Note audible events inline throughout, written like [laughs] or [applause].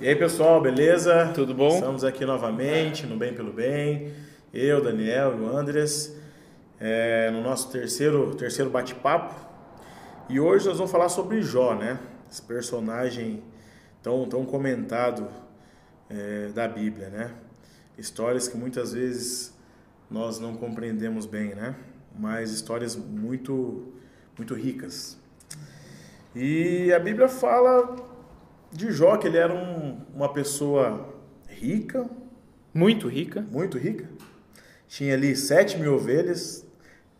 E aí pessoal, beleza? Tudo bom? Estamos aqui novamente no Bem pelo Bem. Eu, Daniel e o Andres, é, no nosso terceiro, terceiro bate-papo. E hoje nós vamos falar sobre Jó, né? Esse personagem tão, tão comentado é, da Bíblia, né? Histórias que muitas vezes nós não compreendemos bem, né? Mas histórias muito, muito ricas. E a Bíblia fala de Jó, que ele era um, uma pessoa rica. Muito rica. Muito rica. Tinha ali 7 mil ovelhas,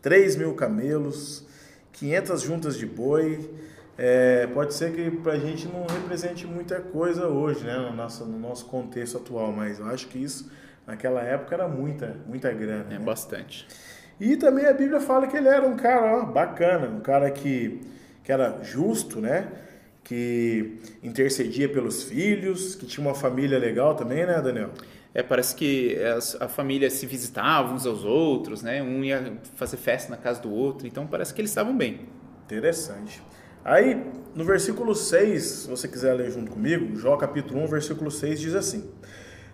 3 mil camelos, 500 juntas de boi. É, pode ser que para a gente não represente muita coisa hoje, né, no nosso, no nosso contexto atual, mas eu acho que isso naquela época era muita, muita grana. É né? bastante. E também a Bíblia fala que ele era um cara ó, bacana, um cara que, que era justo, né? Que intercedia pelos filhos, que tinha uma família legal também, né, Daniel? É, parece que a família se visitava uns aos outros, né? Um ia fazer festa na casa do outro, então parece que eles estavam bem. Interessante. Aí, no versículo 6, se você quiser ler junto comigo, Jó capítulo 1, versículo 6 diz assim: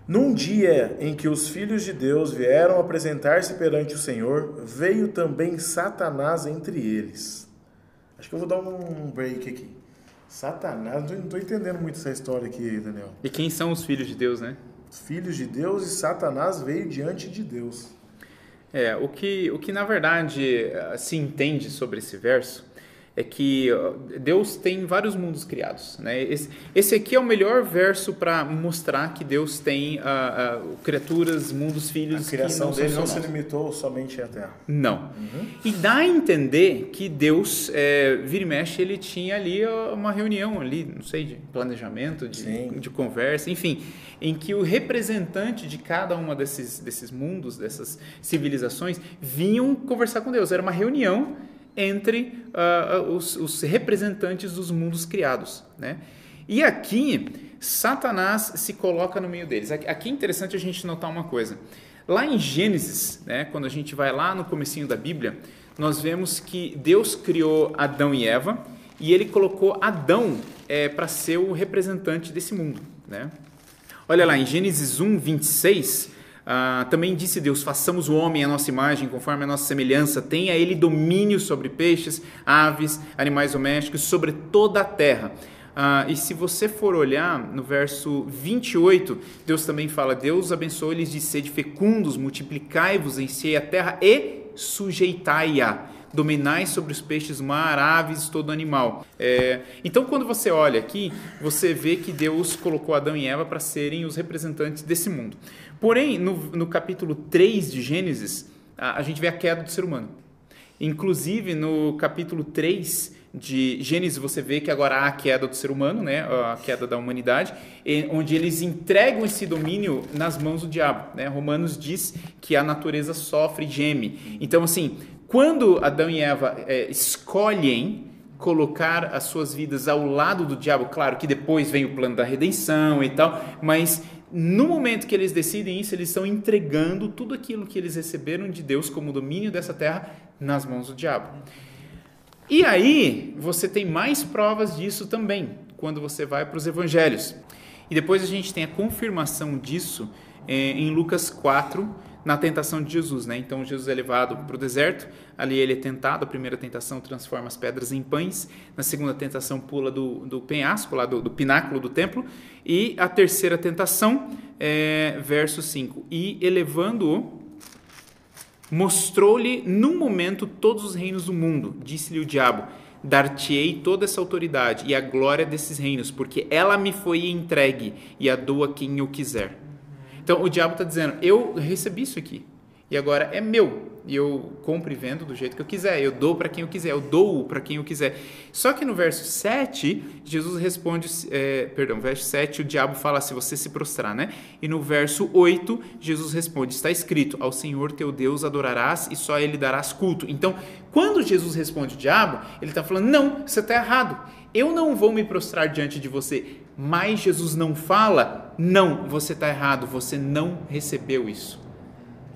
Num dia em que os filhos de Deus vieram apresentar-se perante o Senhor, veio também Satanás entre eles. Acho que eu vou dar um break aqui. Satanás, não estou entendendo muito essa história aqui, Daniel. E quem são os filhos de Deus, né? Os filhos de Deus e Satanás veio diante de Deus. É, o que, o que na verdade se entende sobre esse verso é que Deus tem vários mundos criados. Né? Esse, esse aqui é o melhor verso para mostrar que Deus tem uh, uh, criaturas, mundos, filhos. A criação dele não se limitou somente à Terra. Não. Uhum. E dá a entender que Deus, é, vira e mexe, ele tinha ali uma reunião ali, não sei, de planejamento, de, de conversa, enfim, em que o representante de cada uma desses, desses mundos, dessas civilizações, vinham conversar com Deus. Era uma reunião entre uh, os, os, representantes dos mundos criados. Né? E aqui, Satanás se coloca no meio deles. Aqui é interessante a gente notar uma coisa. Lá em Gênesis, né, quando a gente vai lá no comecinho da Bíblia, nós vemos que Deus criou Adão e Eva e ele colocou Adão é, para ser o representante desse mundo. Né? Olha lá, em Gênesis 1, 26, ah, também disse Deus: façamos o homem à nossa imagem, conforme a nossa semelhança, tenha ele domínio sobre peixes, aves, animais domésticos, sobre toda a terra. Ah, e se você for olhar no verso 28, Deus também fala: Deus abençoe-lhes de sede fecundos, multiplicai-vos, enchei a terra e sujeitai-a dominai sobre os peixes mar, aves, todo animal. É, então, quando você olha aqui, você vê que Deus colocou Adão e Eva para serem os representantes desse mundo. Porém, no, no capítulo 3 de Gênesis, a, a gente vê a queda do ser humano. Inclusive, no capítulo 3 de Gênesis, você vê que agora há a queda do ser humano, né? a queda da humanidade, onde eles entregam esse domínio nas mãos do diabo. Né? Romanos diz que a natureza sofre e geme. Então, assim, quando Adão e Eva é, escolhem colocar as suas vidas ao lado do diabo, claro que depois vem o plano da redenção e tal, mas no momento que eles decidem isso, eles estão entregando tudo aquilo que eles receberam de Deus como domínio dessa terra nas mãos do diabo. E aí, você tem mais provas disso também, quando você vai para os evangelhos. E depois a gente tem a confirmação disso é, em Lucas 4, na tentação de Jesus, né? Então Jesus é levado para o deserto, ali ele é tentado, a primeira tentação transforma as pedras em pães, na segunda tentação pula do, do penhasco, lá do, do pináculo do templo, e a terceira tentação, é, verso 5, e elevando-o, mostrou-lhe num momento todos os reinos do mundo, disse-lhe o diabo, dar-te-ei toda essa autoridade e a glória desses reinos, porque ela me foi entregue e a dou a quem eu quiser. Então o diabo está dizendo: eu recebi isso aqui e agora é meu. E eu compro e vendo do jeito que eu quiser, eu dou para quem eu quiser, eu dou para quem eu quiser. Só que no verso 7, Jesus responde, é, perdão, verso 7, o diabo fala se você se prostrar, né? E no verso 8, Jesus responde: está escrito, ao Senhor teu Deus adorarás e só ele darás culto. Então, quando Jesus responde o diabo, ele está falando: não, você está errado. Eu não vou me prostrar diante de você. Mas Jesus não fala, não, você está errado, você não recebeu isso.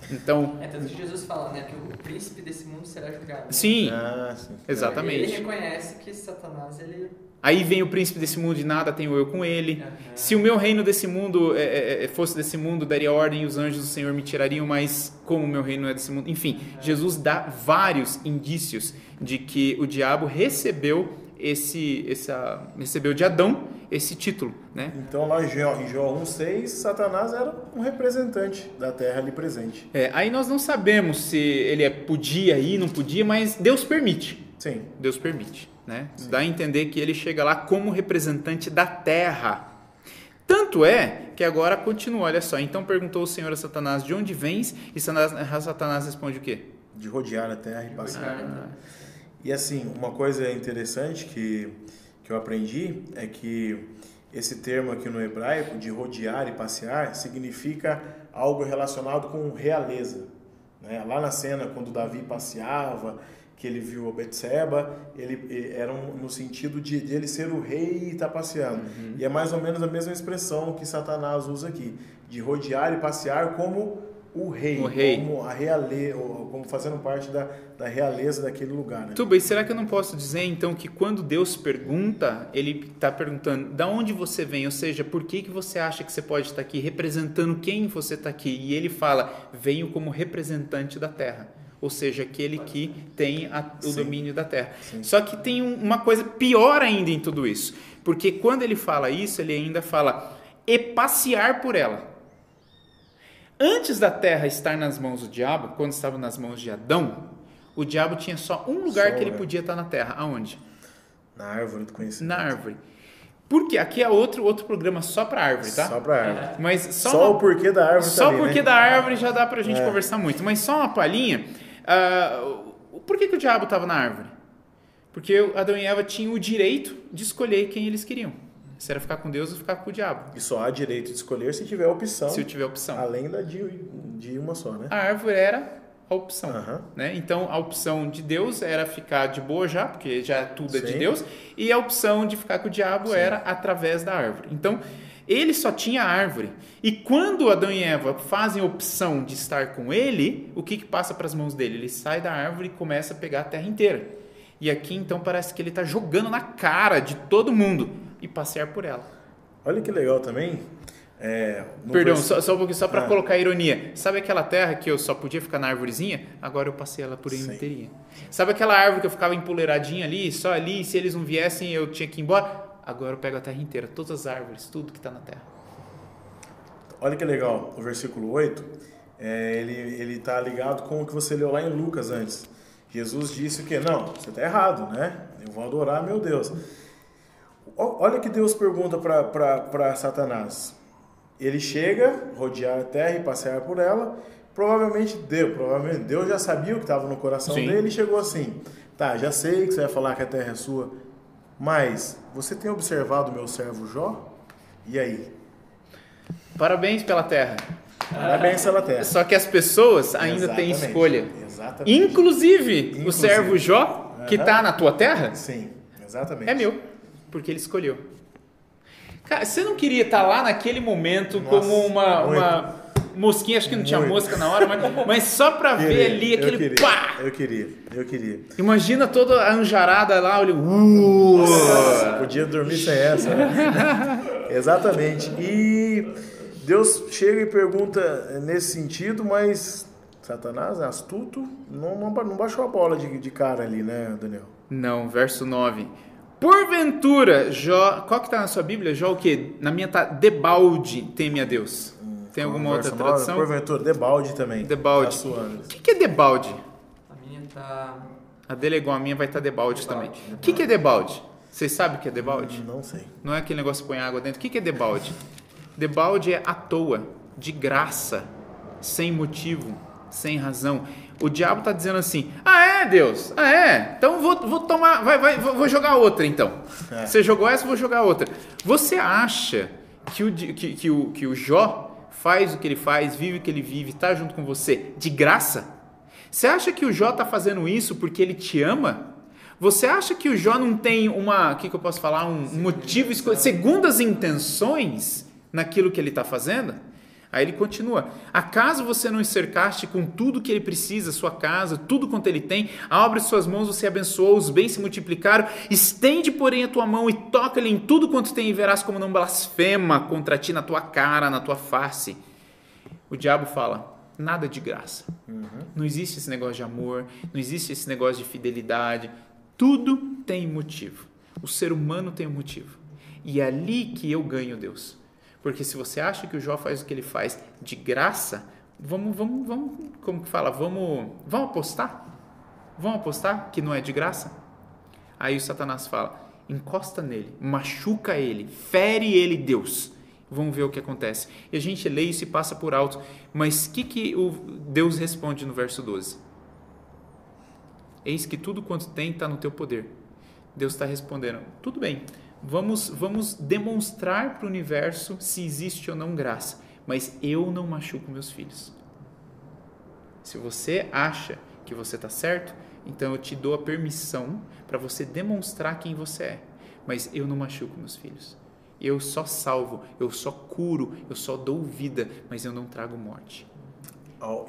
Então, é tanto que Jesus fala, né, que o príncipe desse mundo será julgado. Sim, ah, sim. exatamente. ele reconhece que Satanás ele Aí vem o príncipe desse mundo de nada, tenho eu com ele. Uhum. Se o meu reino desse mundo é, é, é, fosse desse mundo, daria ordem e os anjos do Senhor me tirariam, mas como o meu reino é desse mundo. Enfim, uhum. Jesus dá vários indícios de que o diabo recebeu esse, essa, recebeu de Adão esse título, né? Então lá em João 1,6, Satanás era um representante da terra ali presente. É, aí nós não sabemos se ele podia ir, não podia, mas Deus permite. Sim. Deus permite. Né? Dá a entender que ele chega lá como representante da terra. Tanto é que agora continua, olha só. Então perguntou o Senhor a Satanás: De onde vens? E Satanás responde o quê? De rodear a terra e passear. Ah. E assim, uma coisa interessante que, que eu aprendi é que esse termo aqui no hebraico, de rodear e passear, significa algo relacionado com realeza. Né? Lá na cena, quando Davi passeava que ele viu a Betseba, ele era um, no sentido de, de, ele ser o rei e estar tá passeando. Uhum. E é mais ou menos a mesma expressão que Satanás usa aqui, de rodear e passear como o rei, o rei. como a realeza, como fazendo parte da, da realeza daquele lugar. Né? Tudo bem, será que eu não posso dizer então que quando Deus pergunta, ele está perguntando da onde você vem, ou seja, por que, que você acha que você pode estar aqui, representando quem você está aqui? E ele fala, venho como representante da terra ou seja, aquele que tem a, o Sim. domínio da terra. Sim. Só que tem um, uma coisa pior ainda em tudo isso, porque quando ele fala isso, ele ainda fala e passear por ela. Antes da terra estar nas mãos do diabo, quando estava nas mãos de Adão, o diabo tinha só um lugar que ele podia estar na terra. Aonde? Na árvore do conhecimento. Na árvore. Porque aqui é outro, outro programa só para árvore, tá? Só para árvore. Mas só, só uma, o porquê da árvore Só o porquê né? da árvore já dá para a gente é. conversar muito. Mas só uma palhinha. Uh, por que, que o diabo estava na árvore? Porque Adão e Eva tinham o direito de escolher quem eles queriam. Se era ficar com Deus ou ficar com o diabo. E só há direito de escolher se tiver opção. Se eu tiver opção. Além da de, de uma só, né? A árvore era a opção. Uhum. Né? Então, a opção de Deus era ficar de boa já, porque já tudo é Sim. de Deus. E a opção de ficar com o diabo Sim. era através da árvore. Então, ele só tinha árvore. E quando Adão e Eva fazem a opção de estar com ele, o que, que passa para as mãos dele? Ele sai da árvore e começa a pegar a terra inteira. E aqui então parece que ele está jogando na cara de todo mundo e passear por ela. Olha que legal também. É, Perdão, vers... só, só um pouquinho, só para ah. colocar ironia. Sabe aquela terra que eu só podia ficar na árvorezinha? Agora eu passei ela por inteirinha. Sabe aquela árvore que eu ficava empoleiradinha ali, só ali, e se eles não viessem eu tinha que ir embora? agora eu pego a terra inteira, todas as árvores, tudo que está na terra. Olha que legal, o versículo 8, é, ele está ligado com o que você leu lá em Lucas antes. Jesus disse o que? Não, você está errado, né? Eu vou adorar meu Deus. Olha que Deus pergunta para Satanás. Ele chega, rodear a terra e passear por ela. Provavelmente Deus, provavelmente Deus já sabia o que estava no coração Sim. dele e chegou assim: Tá, já sei que você vai falar que a terra é sua, mas você tem observado o meu servo Jó? E aí? Parabéns pela terra. Parabéns pela terra. Só que as pessoas ainda Exatamente. têm escolha. Exatamente. Inclusive, Inclusive. o servo Jó, que está na tua terra, Sim, exatamente. é meu, porque ele escolheu. Cara, você não queria estar lá naquele momento Nossa, como uma, uma mosquinha, acho que não tinha Muito. mosca na hora, mas, [laughs] mas só pra queria, ver ali aquele eu queria, pá! Eu queria, eu queria. Imagina toda a anjarada lá, olha, uh! Nossa, podia dormir sem essa. Né? [laughs] Exatamente. E Deus chega e pergunta nesse sentido, mas Satanás é astuto, não, não baixou a bola de, de cara ali, né, Daniel? Não, verso 9. Porventura, Jó, qual que tá na sua Bíblia? Jó o quê? Na minha tá, debalde teme a Deus. Tem alguma outra tradução? Porventura, debalde também. Debalde. Tá o que, que é debalde? A minha tá. A dele é igual a minha, vai estar tá debalde, debalde também. O que, que é debalde? Vocês sabem o que é debalde? Não sei. Não é aquele negócio que põe água dentro. O que, que é debalde? Debalde é à toa, de graça, sem motivo, sem razão. O diabo está dizendo assim: Ah, é, Deus? Ah, é? Então vou, vou tomar, vai, vai, vou jogar outra então. É. Você jogou essa, vou jogar outra. Você acha que o, que, que, o, que o Jó faz o que ele faz, vive o que ele vive, está junto com você de graça? Você acha que o Jó está fazendo isso porque ele te ama? Você acha que o Jó não tem uma, o que, que eu posso falar, um, motivo, segundas intenções naquilo que ele está fazendo? Aí ele continua: Acaso você não cercaste com tudo que ele precisa, sua casa, tudo quanto ele tem? Abre suas mãos, você abençoou, os bens se multiplicaram. Estende, porém, a tua mão e toca-lhe em tudo quanto tem, e verás como não blasfema contra ti na tua cara, na tua face. O diabo fala: nada de graça. Uhum. Não existe esse negócio de amor, não existe esse negócio de fidelidade. Tudo tem motivo. O ser humano tem um motivo. E é ali que eu ganho Deus. Porque se você acha que o Jó faz o que ele faz de graça, vamos, vamos, vamos, como que fala? Vamos, vamos apostar? Vamos apostar que não é de graça? Aí o Satanás fala: encosta nele, machuca ele, fere ele, Deus. Vamos ver o que acontece. E a gente lê isso e passa por alto. Mas o que, que o Deus responde no verso 12? Eis que tudo quanto tem está no teu poder. Deus está respondendo: tudo bem, Vamos, vamos demonstrar para o universo se existe ou não graça, mas eu não machuco meus filhos. Se você acha que você está certo, então eu te dou a permissão para você demonstrar quem você é, mas eu não machuco meus filhos. Eu só salvo, eu só curo, eu só dou vida, mas eu não trago morte.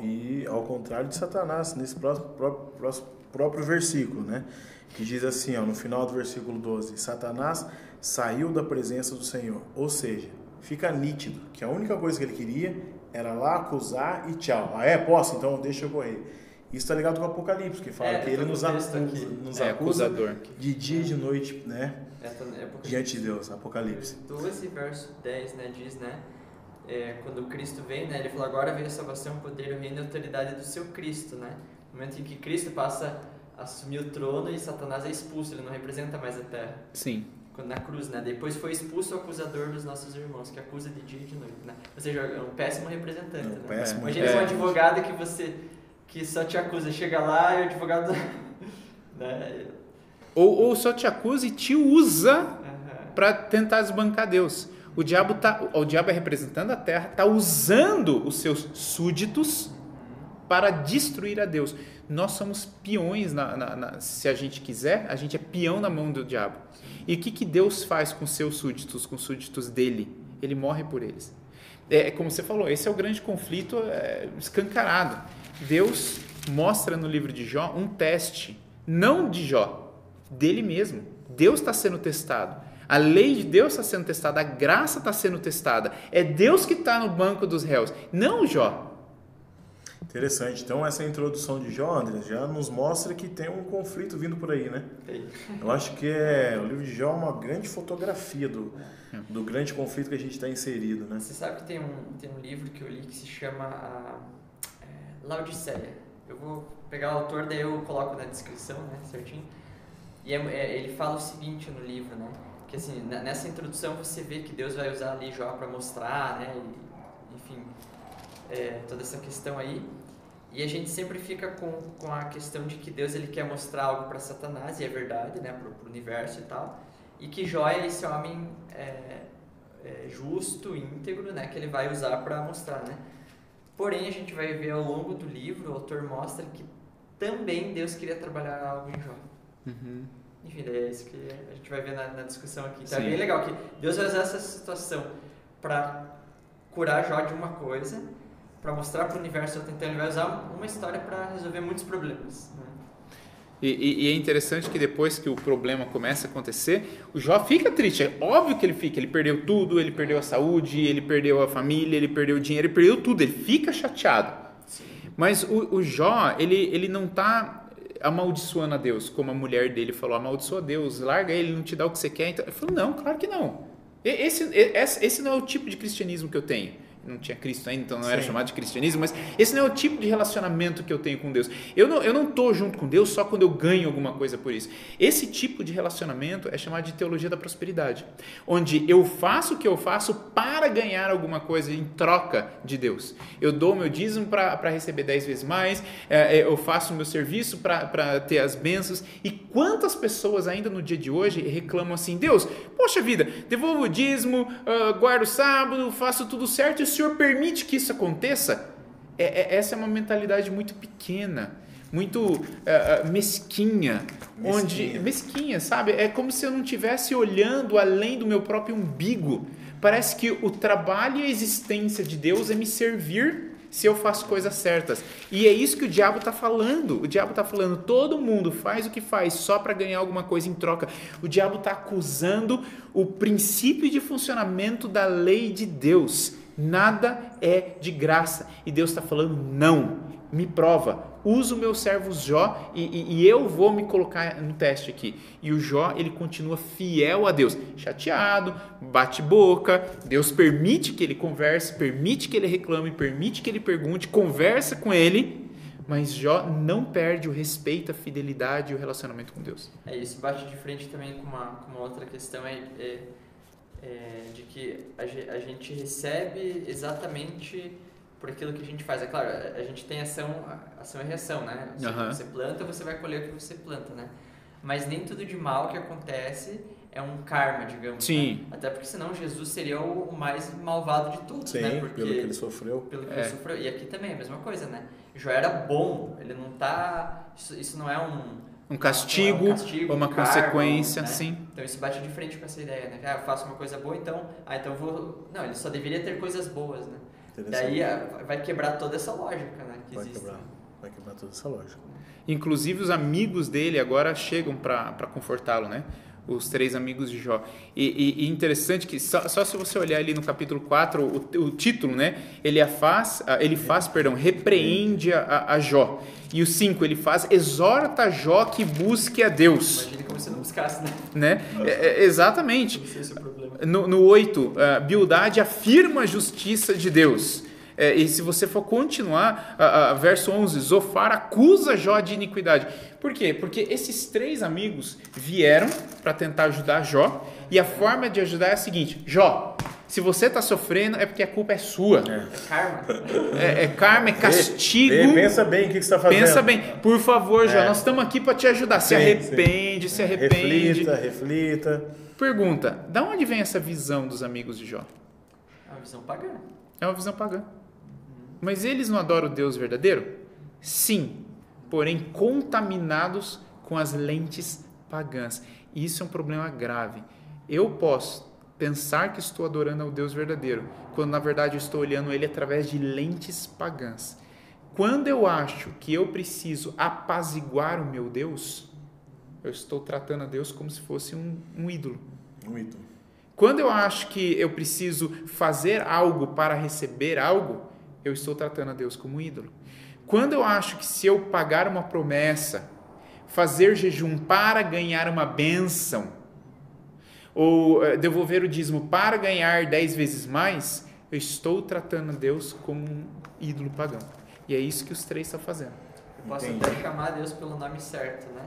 E ao contrário de Satanás, nesse próximo, próprio, próprio versículo, né? que diz assim, ó, no final do versículo 12: Satanás saiu da presença do Senhor. Ou seja, fica nítido que a única coisa que ele queria era lá acusar e tchau. Ah, é? Posso? Então deixa eu correr. Isso está ligado com o Apocalipse, que fala é, que ele nos, acusa, nos é, acusa de dia e de noite, né? É, tá, é diante de Deus, Apocalipse. 12, verso 10, né? Diz, né? É, quando Cristo vem, né? Ele falou, agora veio a salvação, o poder, o reino e a autoridade do seu Cristo, né? No momento em que Cristo passa assumir o trono e Satanás é expulso, ele não representa mais a terra. Sim. Quando na cruz, né? Depois foi expulso o acusador dos nossos irmãos, que acusa de dia e de noite, né? Ou seja, é um péssimo representante, é um né? Péssimo Imagina é. um advogado que você que só te acusa, chega lá e o advogado [laughs] né? ou, ou só te acusa e te usa uhum. para tentar desbancar Deus. O diabo tá, o diabo é representando a terra, tá usando os seus súditos para destruir a Deus. Nós somos peões, na, na, na, se a gente quiser, a gente é peão na mão do diabo. E o que, que Deus faz com seus súditos, com os súditos dele? Ele morre por eles. É como você falou, esse é o grande conflito é, escancarado. Deus mostra no livro de Jó um teste, não de Jó, dele mesmo. Deus está sendo testado. A lei de Deus está sendo testada, a graça está sendo testada. É Deus que está no banco dos réus, não Jó. Interessante. Então, essa introdução de Jó, André, já nos mostra que tem um conflito vindo por aí, né? Eu acho que é, o livro de Jó é uma grande fotografia do, do grande conflito que a gente está inserido, né? Você sabe que tem um, tem um livro que eu li que se chama a, é, Laodiceia. Eu vou pegar o autor, daí eu coloco na descrição, né, certinho. E é, é, ele fala o seguinte no livro, né? Que assim, nessa introdução você vê que Deus vai usar ali Jó para mostrar, né? E, é, toda essa questão aí. E a gente sempre fica com, com a questão de que Deus ele quer mostrar algo para Satanás, e é verdade, né, para o universo e tal. E que Jó é esse homem é, é, justo, íntegro, né, que ele vai usar para mostrar, né. Porém, a gente vai ver ao longo do livro, o autor mostra que também Deus queria trabalhar algo em Jó. Uhum. Enfim, é isso que a gente vai ver na, na discussão aqui. Então Sim. é bem legal que Deus vai usar essa situação para curar Jó de uma coisa para mostrar para o universo então ele vai usar uma história para resolver muitos problemas. Né? E, e, e, é interessante que depois que o problema começa a acontecer, o Jó fica triste. É óbvio que ele fica. Ele perdeu tudo, ele perdeu a saúde, ele perdeu a família, ele perdeu o dinheiro, ele perdeu tudo. Ele fica chateado. Sim. Mas o, o Jó, ele, ele não está amaldiçoando a Deus, como a mulher dele falou: amaldiçoa a Deus, larga ele, não te dá o que você quer. Então, ele falou: não, claro que não. Esse, esse, esse não é o tipo de cristianismo que eu tenho não tinha Cristo ainda, então não Sim. era chamado de cristianismo, mas esse não é o tipo de relacionamento que eu tenho com Deus. Eu não, eu não tô junto com Deus só quando eu ganho alguma coisa por isso. Esse tipo de relacionamento é chamado de teologia da prosperidade, onde eu faço o que eu faço para ganhar alguma coisa em troca de Deus. Eu dou meu dízimo para receber dez vezes mais, é, é, eu faço o meu serviço para ter as bênçãos. E quantas pessoas ainda no dia de hoje reclamam assim: Deus, poxa vida, devolvo o dízimo, uh, guardo o sábado, faço tudo certo e Senhor permite que isso aconteça, é, é, essa é uma mentalidade muito pequena, muito uh, mesquinha, mesquinha, onde mesquinha, sabe? É como se eu não estivesse olhando além do meu próprio umbigo Parece que o trabalho e a existência de Deus é me servir se eu faço coisas certas. E é isso que o diabo está falando. O diabo está falando, todo mundo faz o que faz só para ganhar alguma coisa em troca. O diabo está acusando o princípio de funcionamento da lei de Deus. Nada é de graça. E Deus está falando, não me prova, usa o meu servo Jó e, e, e, eu vou me colocar no teste aqui. E o Jó, ele continua fiel a Deus, chateado, bate boca, Deus permite que ele converse, permite que ele reclame, permite que ele pergunte, conversa com ele, mas Jó não perde o respeito, a fidelidade e o relacionamento com Deus. É, isso bate de frente também com uma, com uma outra questão, é, é, é de que a, a gente recebe exatamente por aquilo que a gente faz. É claro, a gente tem ação, ação e reação, né? Se uhum. você planta, você vai colher o que você planta, né? Mas nem tudo de mal que acontece é um karma, digamos. Sim. Né? Até porque senão Jesus seria o mais malvado de todos, Sim, né? Porque, pelo que ele sofreu. Pelo que é. ele sofreu. E aqui também é a mesma coisa, né? Jó era bom, ele não tá... Isso, isso não é um... Um castigo, é um castigo ou uma um consequência, né? sim. Então isso bate de frente com essa ideia, né? Ah, eu faço uma coisa boa, então... Ah, então eu vou... Não, ele só deveria ter coisas boas, né? Daí ah, vai quebrar toda essa lógica, né? vai, quebrar, vai quebrar toda essa lógica. Inclusive os amigos dele agora chegam para confortá-lo, né? Os três amigos de Jó. E, e, e interessante que só, só, se você olhar ali no capítulo 4, o, o título, né? Ele faz, ele faz, perdão, repreende a, a Jó. E o 5, ele faz, exorta Jó que busque a Deus. Imagina como se não buscasse, né? né? É, é, exatamente. No, no 8, uh, Bildade afirma a justiça de Deus. É, e se você for continuar, uh, uh, verso 11, Zofar acusa Jó de iniquidade. Por quê? Porque esses três amigos vieram para tentar ajudar Jó, e a forma de ajudar é a seguinte: Jó, se você está sofrendo, é porque a culpa é sua. É, é karma. É, é, karma, é castigo. Vê, vê, pensa bem o que, você está fazendo. Pensa bem. Por favor, Jó, é. nós estamos aqui para te ajudar. Se sim, arrepende, sim. se arrepende. Reflita, reflita. Pergunta: da onde vem essa visão dos amigos de Jó? É uma visão pagã. É uma visão pagã. Mas eles não adoram o Deus verdadeiro? Sim, porém contaminados com as lentes pagãs. E isso é um problema grave. Eu posso pensar que estou adorando ao Deus verdadeiro, quando na verdade eu estou olhando ele através de lentes pagãs. Quando eu acho que eu preciso apaziguar o meu Deus, eu estou tratando a Deus como se fosse um, um ídolo. Um ídolo. Quando eu acho que eu preciso fazer algo para receber algo, eu estou tratando a Deus como um ídolo. Quando eu acho que se eu pagar uma promessa, fazer jejum para ganhar uma bênção, ou eh, devolver o dízimo para ganhar dez vezes mais, eu estou tratando a Deus como um ídolo pagão. E é isso que os três estão fazendo. Eu posso Entendi. até chamar Deus pelo nome certo, né?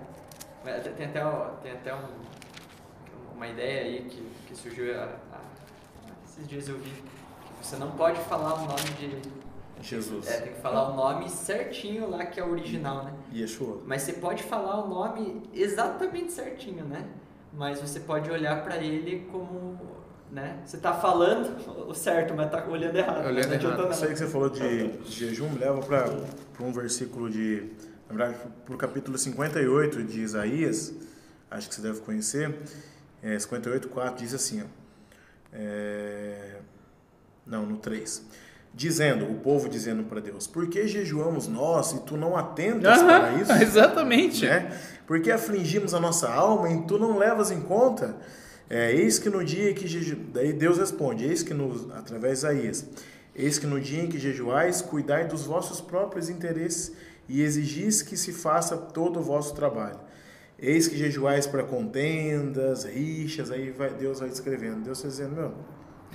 Tem até, tem até um, uma ideia aí que, que surgiu a, a, esses dias eu vi que você não pode falar o nome de Jesus. É, tem que falar o nome certinho lá que é o original, né? Yeshua. Mas você pode falar o nome exatamente certinho, né? Mas você pode olhar para ele como, né? Você está falando o certo, mas está olhando errado. Olhando errado. Isso aí que você falou de, de jejum me leva para um versículo de, na verdade, para o capítulo 58 de Isaías, acho que você deve conhecer, é, 58, 4, diz assim, ó, é, não, no 3 dizendo, o povo dizendo para Deus, por que jejuamos nós e tu não atentas uhum, para isso? [laughs] Exatamente. Né? Por que afligimos a nossa alma e tu não levas em conta? É, eis que no dia que daí Deus responde, eis que no através de Isaías, eis que no dia em que jejuais, cuidai dos vossos próprios interesses e exigis que se faça todo o vosso trabalho. Eis que jejuais para contendas, rixas, aí vai, Deus vai descrevendo. Deus está dizendo, meu,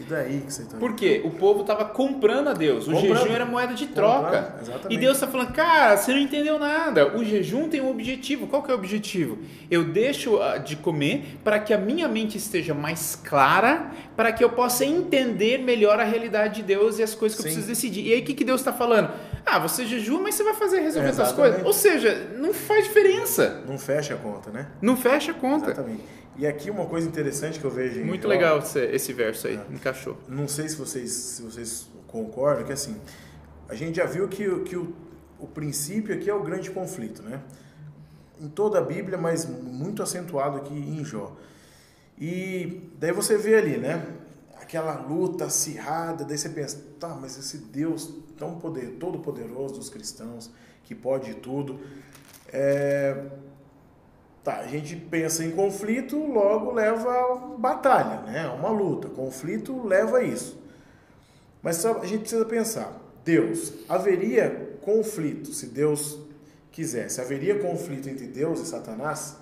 e daí que você tá Por quê? O povo estava comprando a Deus. O comprando. jejum era moeda de troca. E Deus está falando, cara, você não entendeu nada. O jejum tem um objetivo. Qual que é o objetivo? Eu deixo ah, de comer para que a minha mente esteja mais clara, para que eu possa entender melhor a realidade de Deus e as coisas que Sim. eu preciso decidir. E aí o que, que Deus está falando? Ah, você jejua, mas você vai fazer resolver é, essas coisas. Ou seja, não faz diferença. Não fecha a conta, né? Não fecha a conta. Exatamente. E aqui uma coisa interessante que eu vejo. Muito legal esse, esse verso aí, é. encaixou. Não sei se vocês, se vocês concordam, que assim, a gente já viu que, que o, o princípio aqui é o grande conflito, né? Em toda a Bíblia, mas muito acentuado aqui em Jó. E daí você vê ali, né? aquela luta acirrada, daí você pensa, tá, mas esse Deus tão poder, todo poderoso dos cristãos, que pode tudo, é... tá, a gente pensa em conflito, logo leva a batalha, né? Uma luta, conflito leva a isso. Mas a gente precisa pensar, Deus, haveria conflito se Deus quisesse? Haveria conflito entre Deus e Satanás?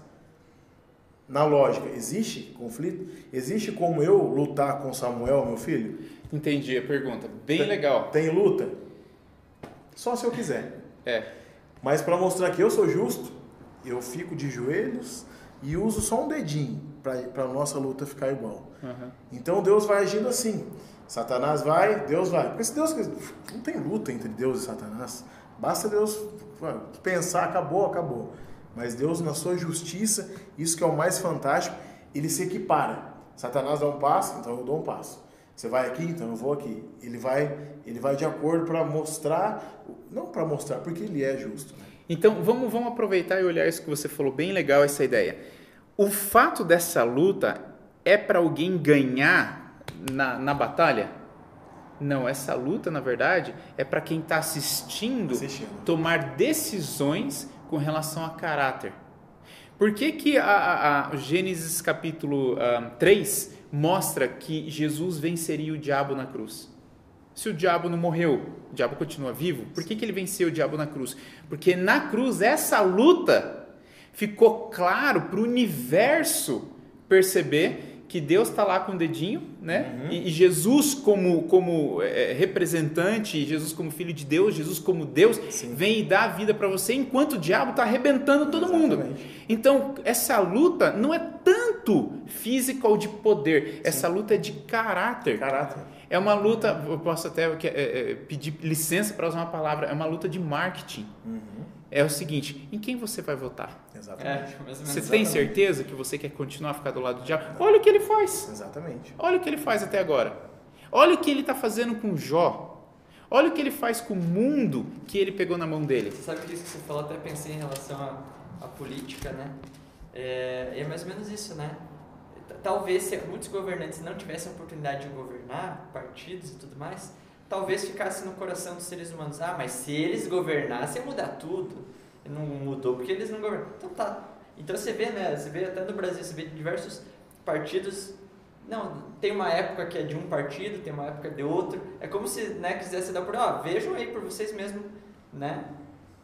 Na lógica, existe conflito? Existe como eu lutar com Samuel, meu filho? Entendi a pergunta. Bem tem, legal. Tem luta? Só se eu quiser. É. Mas para mostrar que eu sou justo, eu fico de joelhos e uso só um dedinho para a nossa luta ficar igual. Uhum. Então Deus vai agindo assim. Satanás vai, Deus vai. Porque se Deus não tem luta entre Deus e Satanás. Basta Deus pensar, acabou, acabou. Mas Deus, na sua justiça, isso que é o mais fantástico, ele se equipara. Satanás dá um passo, então eu dou um passo. Você vai aqui, então eu vou aqui. Ele vai, ele vai de acordo para mostrar, não para mostrar, porque ele é justo. Né? Então vamos, vamos aproveitar e olhar isso que você falou, bem legal essa ideia. O fato dessa luta é para alguém ganhar na, na batalha? Não, essa luta, na verdade, é para quem está assistindo, assistindo, tomar decisões com relação a caráter. Por que, que a, a, a Gênesis capítulo uh, ah, 3 mostra que Jesus venceria o diabo na cruz? Se o diabo não morreu, o diabo continua vivo, por que, que ele venceu o diabo na cruz? Porque na cruz, essa luta ficou claro para o universo perceber que Deus está lá com o dedinho, né? Uhum. E, e, Jesus como, como é, representante, Jesus como filho de Deus, Jesus como Deus, Sim. vem e dá a vida para você, enquanto o diabo está arrebentando todo Exatamente. mundo. Então, essa luta não é tanto física ou de poder, Sim. essa luta é de caráter. Caráter. É uma luta, eu posso até é, é, pedir licença para usar uma palavra, é uma luta de marketing. Uhum é o seguinte: em quem você vai votar? Exatamente. É, você tem certeza que você quer continuar a ficar do lado do diabo? Olha o que ele faz. Exatamente. Olha o que ele faz até agora. Olha o que ele está fazendo com Jó. Olha o que ele faz com o mundo que ele pegou na mão dele. Você sabe que isso que você falou, até pensei em relação à, à política, né? É, é mais ou menos isso, né? Talvez se muitos governantes não tivessem a oportunidade de governar partidos e tudo mais, talvez ficasse no coração dos seres humanos. Ah, mas se eles governassem, ia mudar tudo. E não mudou porque eles não governam. Então tá. Então você vê, né? Você vê até no Brasil, você vê diversos partidos. Não, tem uma época que é de um partido, tem uma época de outro. É como se né, quisesse dar por. Ó, vejam aí por vocês mesmos, né?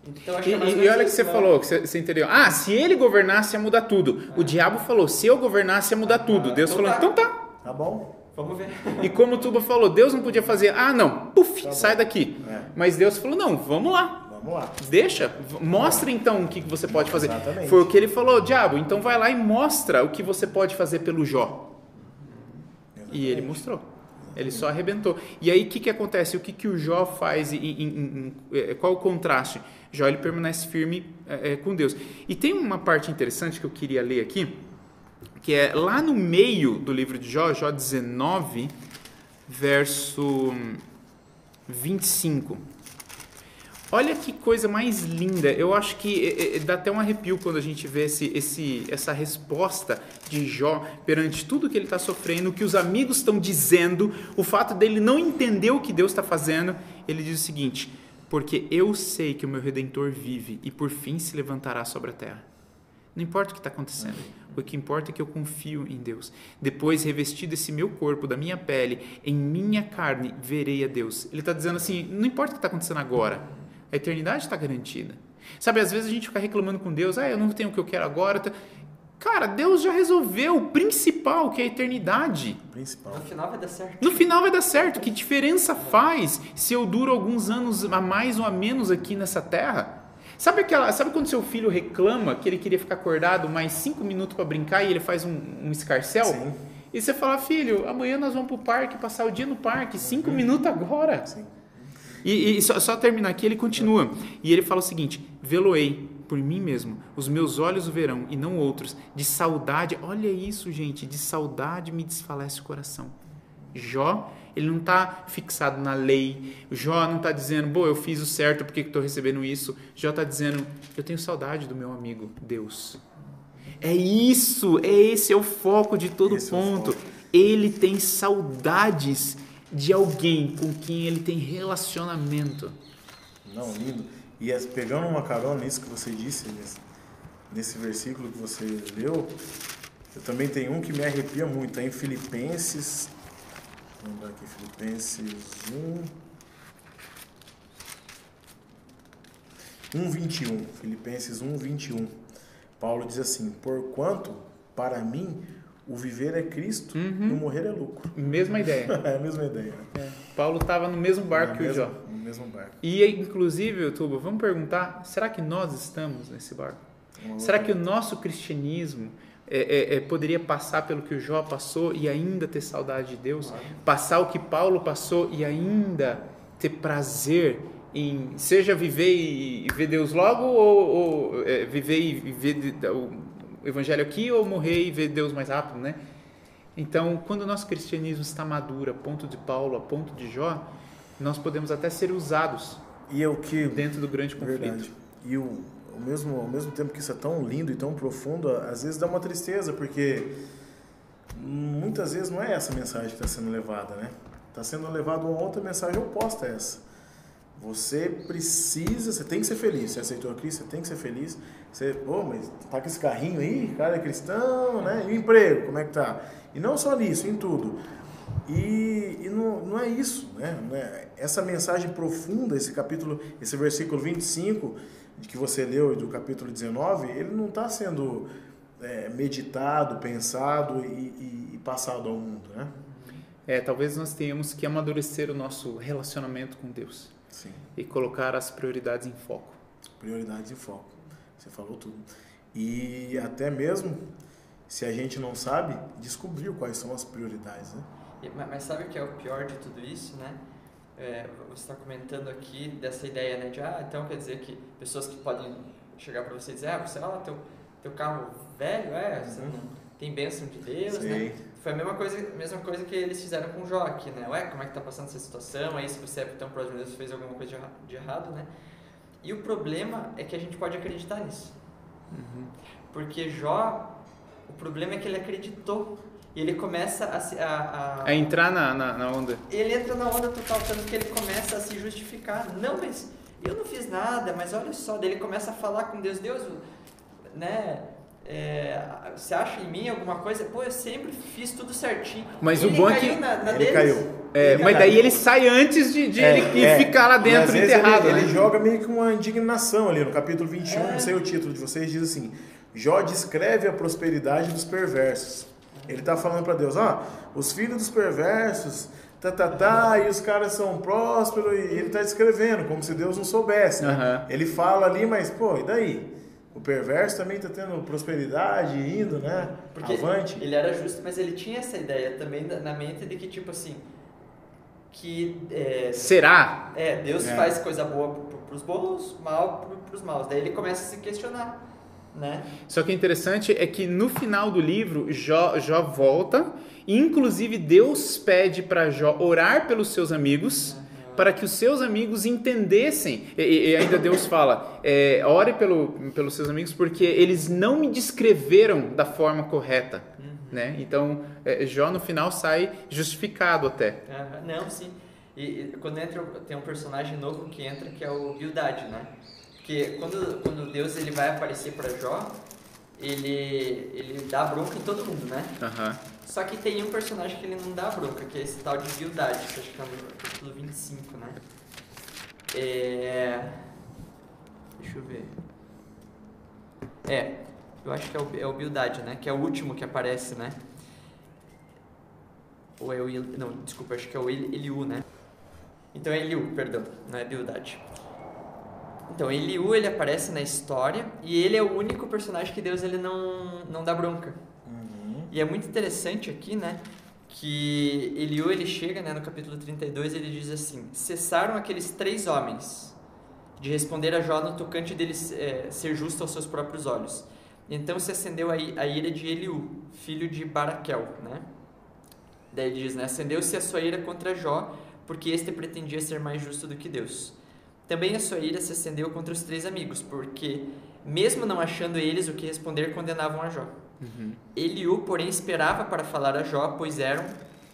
Então, e, é e olha que você não. falou, que você, você, entendeu. Ah, se ele governasse ia mudar tudo. Ah. O diabo falou, se eu governasse ia mudar ah, tudo. Deus então falou, tá. então tá. Tá bom. Vamos ver. E como o Tuba falou, Deus não podia fazer, ah, não, puf, tá sai daqui. É. Mas Deus falou, não, vamos lá. Vamos lá. Deixa, mostre então o que você pode fazer. Exatamente. Foi o que ele falou, diabo, então vai lá e mostra o que você pode fazer pelo Jó. Exatamente. E ele mostrou. Ele só arrebentou. E aí o que, que acontece? O que, que o Jó faz? Em, em, em, é, qual o contraste? Jó ele permanece firme é, é, com Deus. E tem uma parte interessante que eu queria ler aqui que é lá no meio do livro de Jó, Jó 19, verso 25. Olha que coisa mais linda. Eu acho que é, é, dá até um arrepio quando a gente vê esse, esse, essa resposta de Jó perante tudo que ele está sofrendo, o que os amigos estão dizendo, o fato dele não entender o que Deus está fazendo. Ele diz o seguinte: Porque eu sei que o meu redentor vive e por fim se levantará sobre a terra. Não importa o que está acontecendo. O que importa é que eu confio em Deus. Depois, revestido esse meu corpo, da minha pele, em minha carne, verei a Deus. Ele está dizendo assim: não importa o que está acontecendo agora, a eternidade está garantida. Sabe, às vezes a gente fica reclamando com Deus: ah, eu não tenho o que eu quero agora. Cara, Deus já resolveu o principal, que é a eternidade. Principal. No final vai dar certo. No final vai dar certo. Que diferença faz se eu duro alguns anos a mais ou a menos aqui nessa terra? Sabe, aquela, sabe quando seu filho reclama que ele queria ficar acordado mais cinco minutos para brincar e ele faz um, um escarcel? Sim. E você fala, filho, amanhã nós vamos para o parque, passar o dia no parque, cinco uhum. minutos agora. Sim. E, e só, só, terminar aqui, ele continua. E ele fala o seguinte: Veloei por mim mesmo, os meus olhos o verão e não outros. De saudade, olha isso, gente, de saudade me desfalece o coração. Jó ele não está fixado na lei. Jó não está dizendo, bom, eu fiz o certo, por que estou recebendo isso? Jó está dizendo, eu tenho saudade do meu amigo Deus. É isso, é esse é o foco de todo esse ponto. É ele tem saudades de alguém com quem ele tem relacionamento. Não, lindo. E pegando uma carona nisso que você disse, nesse, nesse versículo que você leu, eu também tenho um que me arrepia muito, é em Filipenses. Vamos dar aqui, Filipenses 1. 1,21. Filipenses 1, 21. Paulo diz assim: Porquanto, para mim, o viver é Cristo uhum. e o morrer é lucro. Mesma ideia. [laughs] é a mesma ideia. É. Paulo estava no mesmo barco que o Jó. No mesmo barco. E, inclusive, Tuba, vamos perguntar: será que nós estamos nesse barco? será que o nosso cristianismo é, é, é, poderia passar pelo que o Jó passou e ainda ter saudade de Deus? Passar o que Paulo passou e ainda ter prazer em seja viver e ver Deus logo ou, ou é, viver e ver o evangelho aqui ou morrer e ver Deus mais rápido, né? Então, quando o nosso cristianismo está maduro, a ponto de Paulo, a ponto de Jó, nós podemos até ser usados e é o que dentro do grande conflito. Verdade. E o, o mesmo, ao mesmo tempo que isso é tão lindo e tão profundo, às vezes dá uma tristeza, porque muitas vezes não é essa mensagem que está sendo levada, né? Está sendo levada uma outra mensagem oposta a essa. Você precisa, você tem que ser feliz. Você aceitou a Cristo, você tem que ser feliz. Você, pô, mas tá com esse carrinho aí, cara é cristão, né? E o emprego, como é que tá? E não só nisso, em tudo. E, e não, não é isso, né? É, essa mensagem profunda, esse capítulo, esse versículo 25 de que você leu e do capítulo 19, ele não está sendo é, meditado, pensado e, e, e passado ao mundo, né? É, talvez nós tenhamos que amadurecer o nosso relacionamento com Deus. Sim. E colocar as prioridades em foco. Prioridades em foco. Você falou tudo. E até mesmo, se a gente não sabe, descobriu quais são as prioridades, né? Mas sabe o que é o pior de tudo isso, né? É, você está comentando aqui dessa ideia, né? De, ah, então quer dizer que pessoas que podem chegar para você e dizer, ah, você, ah, teu, teu carro velho, é, você uhum. não tem bênção de Deus, Sim. né? Foi a mesma coisa, mesma coisa que eles fizeram com o Jó aqui, né? Ué, como é que tá passando essa situação? Aí se você é tão próximo de Deus, fez alguma coisa de errado, né? E o problema é que a gente pode acreditar nisso. Uhum. Porque Jó, o problema é que ele acreditou. E ele começa a, a, a, a entrar na, na, na, onda. Ele entra na onda total, tanto que ele começa a se justificar. Não, mas eu não fiz nada, mas olha só. Daí ele começa a falar com Deus: Deus, né? É, você acha em mim alguma coisa? Pô, eu sempre fiz tudo certinho. Mas ele o bom é que. Na, na ele deles. caiu. É, ele mas caiu. daí ele sai antes de, de é, ele é. ficar lá dentro enterrado. Ele, né? ele, joga meio que uma indignação ali no capítulo 21, É. não sei o título de vocês, diz assim: Jó descreve a prosperidade dos perversos. Ele está falando para Deus: ó, os filhos dos perversos, tá, tá, tá, e os caras são prósperos, e ele está descrevendo, como se Deus não soubesse. Né? Aham. Ele fala ali, mas, pô, e daí? O perverso também está tendo prosperidade, indo, né? Porque Avante. ele era justo, mas ele tinha essa ideia também na- mente de que, tipo assim, que é, Será? é, Deus É. faz coisa boa pro- pros bons, mal pro- pros maus. Daí ele começa a se questionar, né? Só que o interessante é que no final do livro, Jó, Jó volta, e inclusive Deus pede para Jó orar pelos seus amigos, para que os seus amigos entendessem. E, e ainda Deus fala: é, ore pelo, pelos seus amigos, porque eles não me descreveram da forma correta. Né? Então, é, Jó no final sai justificado até. Aham, Não, sim. E, e quando entra, tem um personagem novo que entra que é o Bildad, né? Porque quando, quando Deus ele vai aparecer para Jó, ele, ele dá bronca em todo mundo, né? Aham. Só que tem um personagem que ele não dá bronca, que é esse tal de Bildad, que acho que é no capítulo 25, né? É... Deixa eu ver. É, eu acho que é o, é o Bildad, né? Que é o último que aparece, né? Ou é o Il... Não, desculpa, acho que é o Il- Eliú, né? Então é Eliú, perdão, não é Bildad. Então, Eliú, ele aparece na história e ele é o único personagem que Deus ele não, não dá bronca. Uhum. E é muito interessante aqui, né, que Eliú, ele chega, né, no capítulo 32, ele diz assim, cessaram aqueles três homens de responder a Jó no tocante dele eh, ser justo aos seus próprios olhos. Então se acendeu a, a ira de Eliú, filho de Baraquel, né? Daí ele diz, né, acendeu-se a sua ira contra Jó, porque este pretendia ser mais justo do que Deus. Também a sua ira se acendeu contra os três amigos, porque, mesmo não achando eles o que responder, condenavam a Jó. Uhum. Eliú, porém, esperava para falar a Jó, pois eram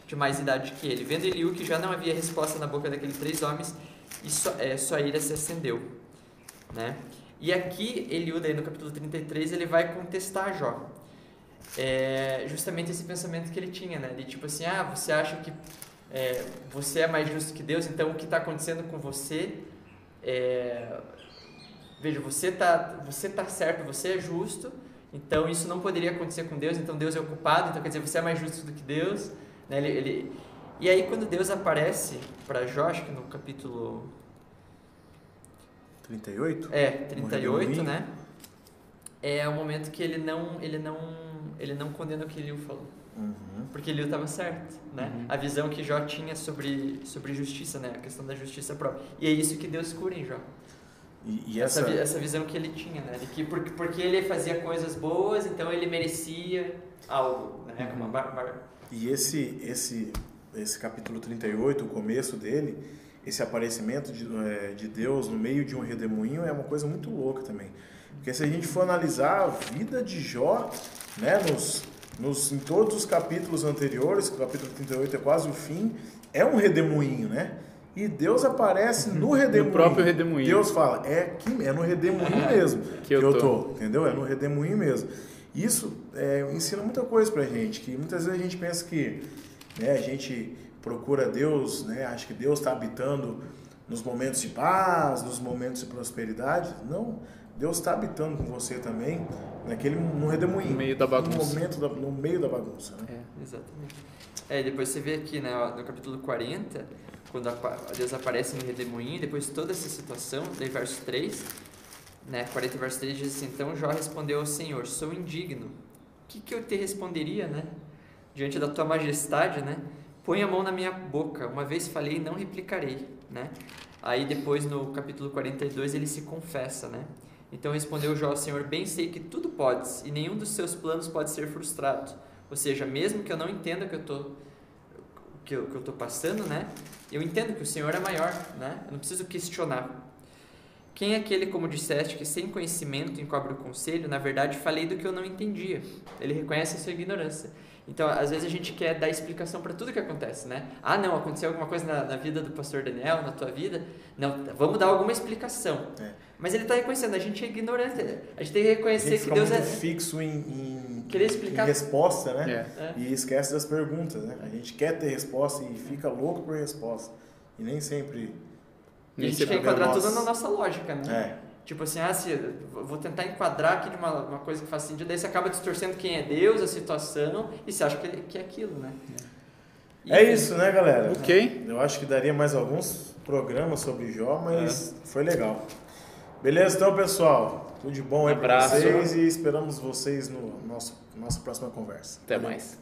de mais idade que ele. Vendo Eliú que já não havia resposta na boca daqueles três homens, e sua, é, sua ira se acendeu. Né? E aqui, Eliú, daí no capítulo 33, ele vai contestar Jó. É justamente esse pensamento que ele tinha, né? De tipo assim, ah, você acha que é, você é mais justo que Deus, então o que está acontecendo com você é, veja, você está você tá certo, você é justo, então isso não poderia acontecer com Deus, então Deus é o culpado, então quer dizer, você é mais justo do que Deus. Né? Ele, ele... E aí quando Deus aparece para Jó, acho que no capítulo... 38? É, 38, né? É o momento que ele não, ele não, ele não condena o que Eliu falou. Uhum. Porque Eliu estava certo, né? Uhum. A visão que Jó tinha sobre, sobre justiça, né? A questão da justiça própria. E é isso que Deus cura em Jó. E, e essa... essa... essa visão que ele tinha, né? De que porque, porque ele fazia coisas boas, então ele merecia algo, né? Uhum. Uma... E esse, esse, esse capítulo 38, o começo dele, esse aparecimento de, é, de Deus no meio de um redemoinho é uma coisa muito louca também. Porque se a gente for analisar a vida de Jó, né, nos, nos, em todos os capítulos anteriores, o capítulo 38 é quase o fim, é um redemoinho, né? E Deus aparece no redemoinho. No próprio redemoinho. Deus fala, é, aqui, é no redemoinho mesmo [laughs] que, eu, que tô. tô. entendeu? É no redemoinho mesmo. Isso é, ensina muita coisa pra gente, que muitas vezes a gente pensa que né, a gente procura Deus, né, acha que Deus está habitando nos momentos de paz, nos momentos de prosperidade. Não, Deus está habitando com você também naquele no redemoinho. No meio da bagunça. No, momento da, no meio da bagunça. Né? É, exatamente. É, depois você vê aqui né, no capítulo 40, quando Deus aparece no redemoinho, depois toda essa situação, daí verso 3, né, 40 verso 3 diz assim, então Jó respondeu ao Senhor, sou indigno, o que, que eu te responderia, né? Diante da tua majestade, né? Põe a mão na minha boca, uma vez falei não replicarei, né? Aí depois no capítulo 42 ele se confessa, né? Então respondeu Jó ao Senhor, bem sei que tudo podes e nenhum dos seus planos pode ser frustrado. Ou seja, mesmo que eu não entenda que eu estou que eu, que eu tô passando, né? Eu entendo que o Senhor é maior, né? Eu não preciso questionar. Quem é aquele, como disseste, que sem conhecimento encobre o conselho? Na verdade, falei do que eu não entendia. Ele reconhece a sua ignorância. Então, às vezes a gente quer dar explicação para tudo que acontece, né? Ah, não, aconteceu alguma coisa na, na, vida do pastor Daniel, na tua vida. Não, vamos dar alguma explicação. É. Mas ele está reconhecendo, a gente é ignorante. A gente tem que reconhecer que Deus é. fixo em, em, Querer explicar. em resposta, né? É. E esquece das perguntas, né? A gente quer ter resposta e fica louco por resposta. E nem sempre. a gente quer enquadrar tudo na nossa lógica, né? É. Tipo assim, ah, se, vou tentar enquadrar aqui de uma, uma coisa que faz sentido, daí você acaba distorcendo quem é Deus, a situação, e você acha que, que é aquilo, né? E, é isso, né, galera? Ok. Eu acho que daria mais alguns programas sobre Jó, mas é. foi legal. Beleza, então, pessoal. Tudo de bom um aí para vocês e esperamos vocês no nosso nossa próxima conversa. Até Valeu. mais.